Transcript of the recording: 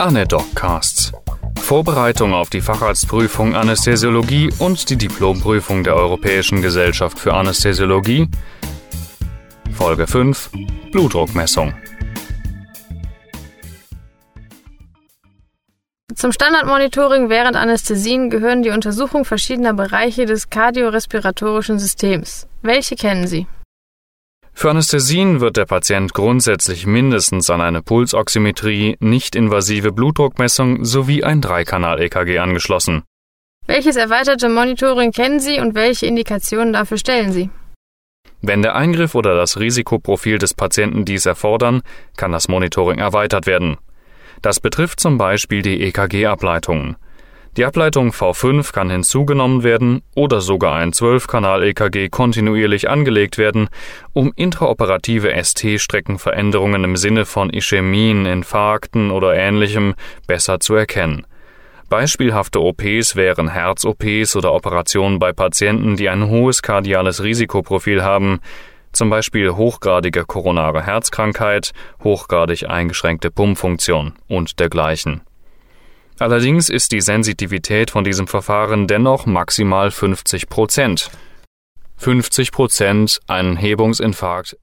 Anedoccasts. Vorbereitung auf die Facharztprüfung Anästhesiologie und die Diplomprüfung der Europäischen Gesellschaft für Anästhesiologie. Folge 5 Blutdruckmessung. Zum Standardmonitoring während Anästhesien gehören die Untersuchung verschiedener Bereiche des kardiorespiratorischen Systems. Welche kennen Sie? Für Anästhesien wird der Patient grundsätzlich mindestens an eine Pulsoximetrie, nicht-invasive Blutdruckmessung sowie ein Dreikanal-EKG angeschlossen. Welches erweiterte Monitoring kennen Sie und welche Indikationen dafür stellen Sie? Wenn der Eingriff oder das Risikoprofil des Patienten dies erfordern, kann das Monitoring erweitert werden. Das betrifft zum Beispiel die EKG-Ableitungen. Die Ableitung V5 kann hinzugenommen werden oder sogar ein 12-Kanal-EKG kontinuierlich angelegt werden, um intraoperative ST-Streckenveränderungen im Sinne von Ischämien, Infarkten oder ähnlichem besser zu erkennen. Beispielhafte OPs wären Herz-OPs oder Operationen bei Patienten, die ein hohes kardiales Risikoprofil haben, zum Beispiel hochgradige koronare Herzkrankheit, hochgradig eingeschränkte Pumpfunktion und dergleichen. Allerdings ist die Sensitivität von diesem Verfahren dennoch maximal 50 Prozent. 50 Prozent einen Hebungsinfarkt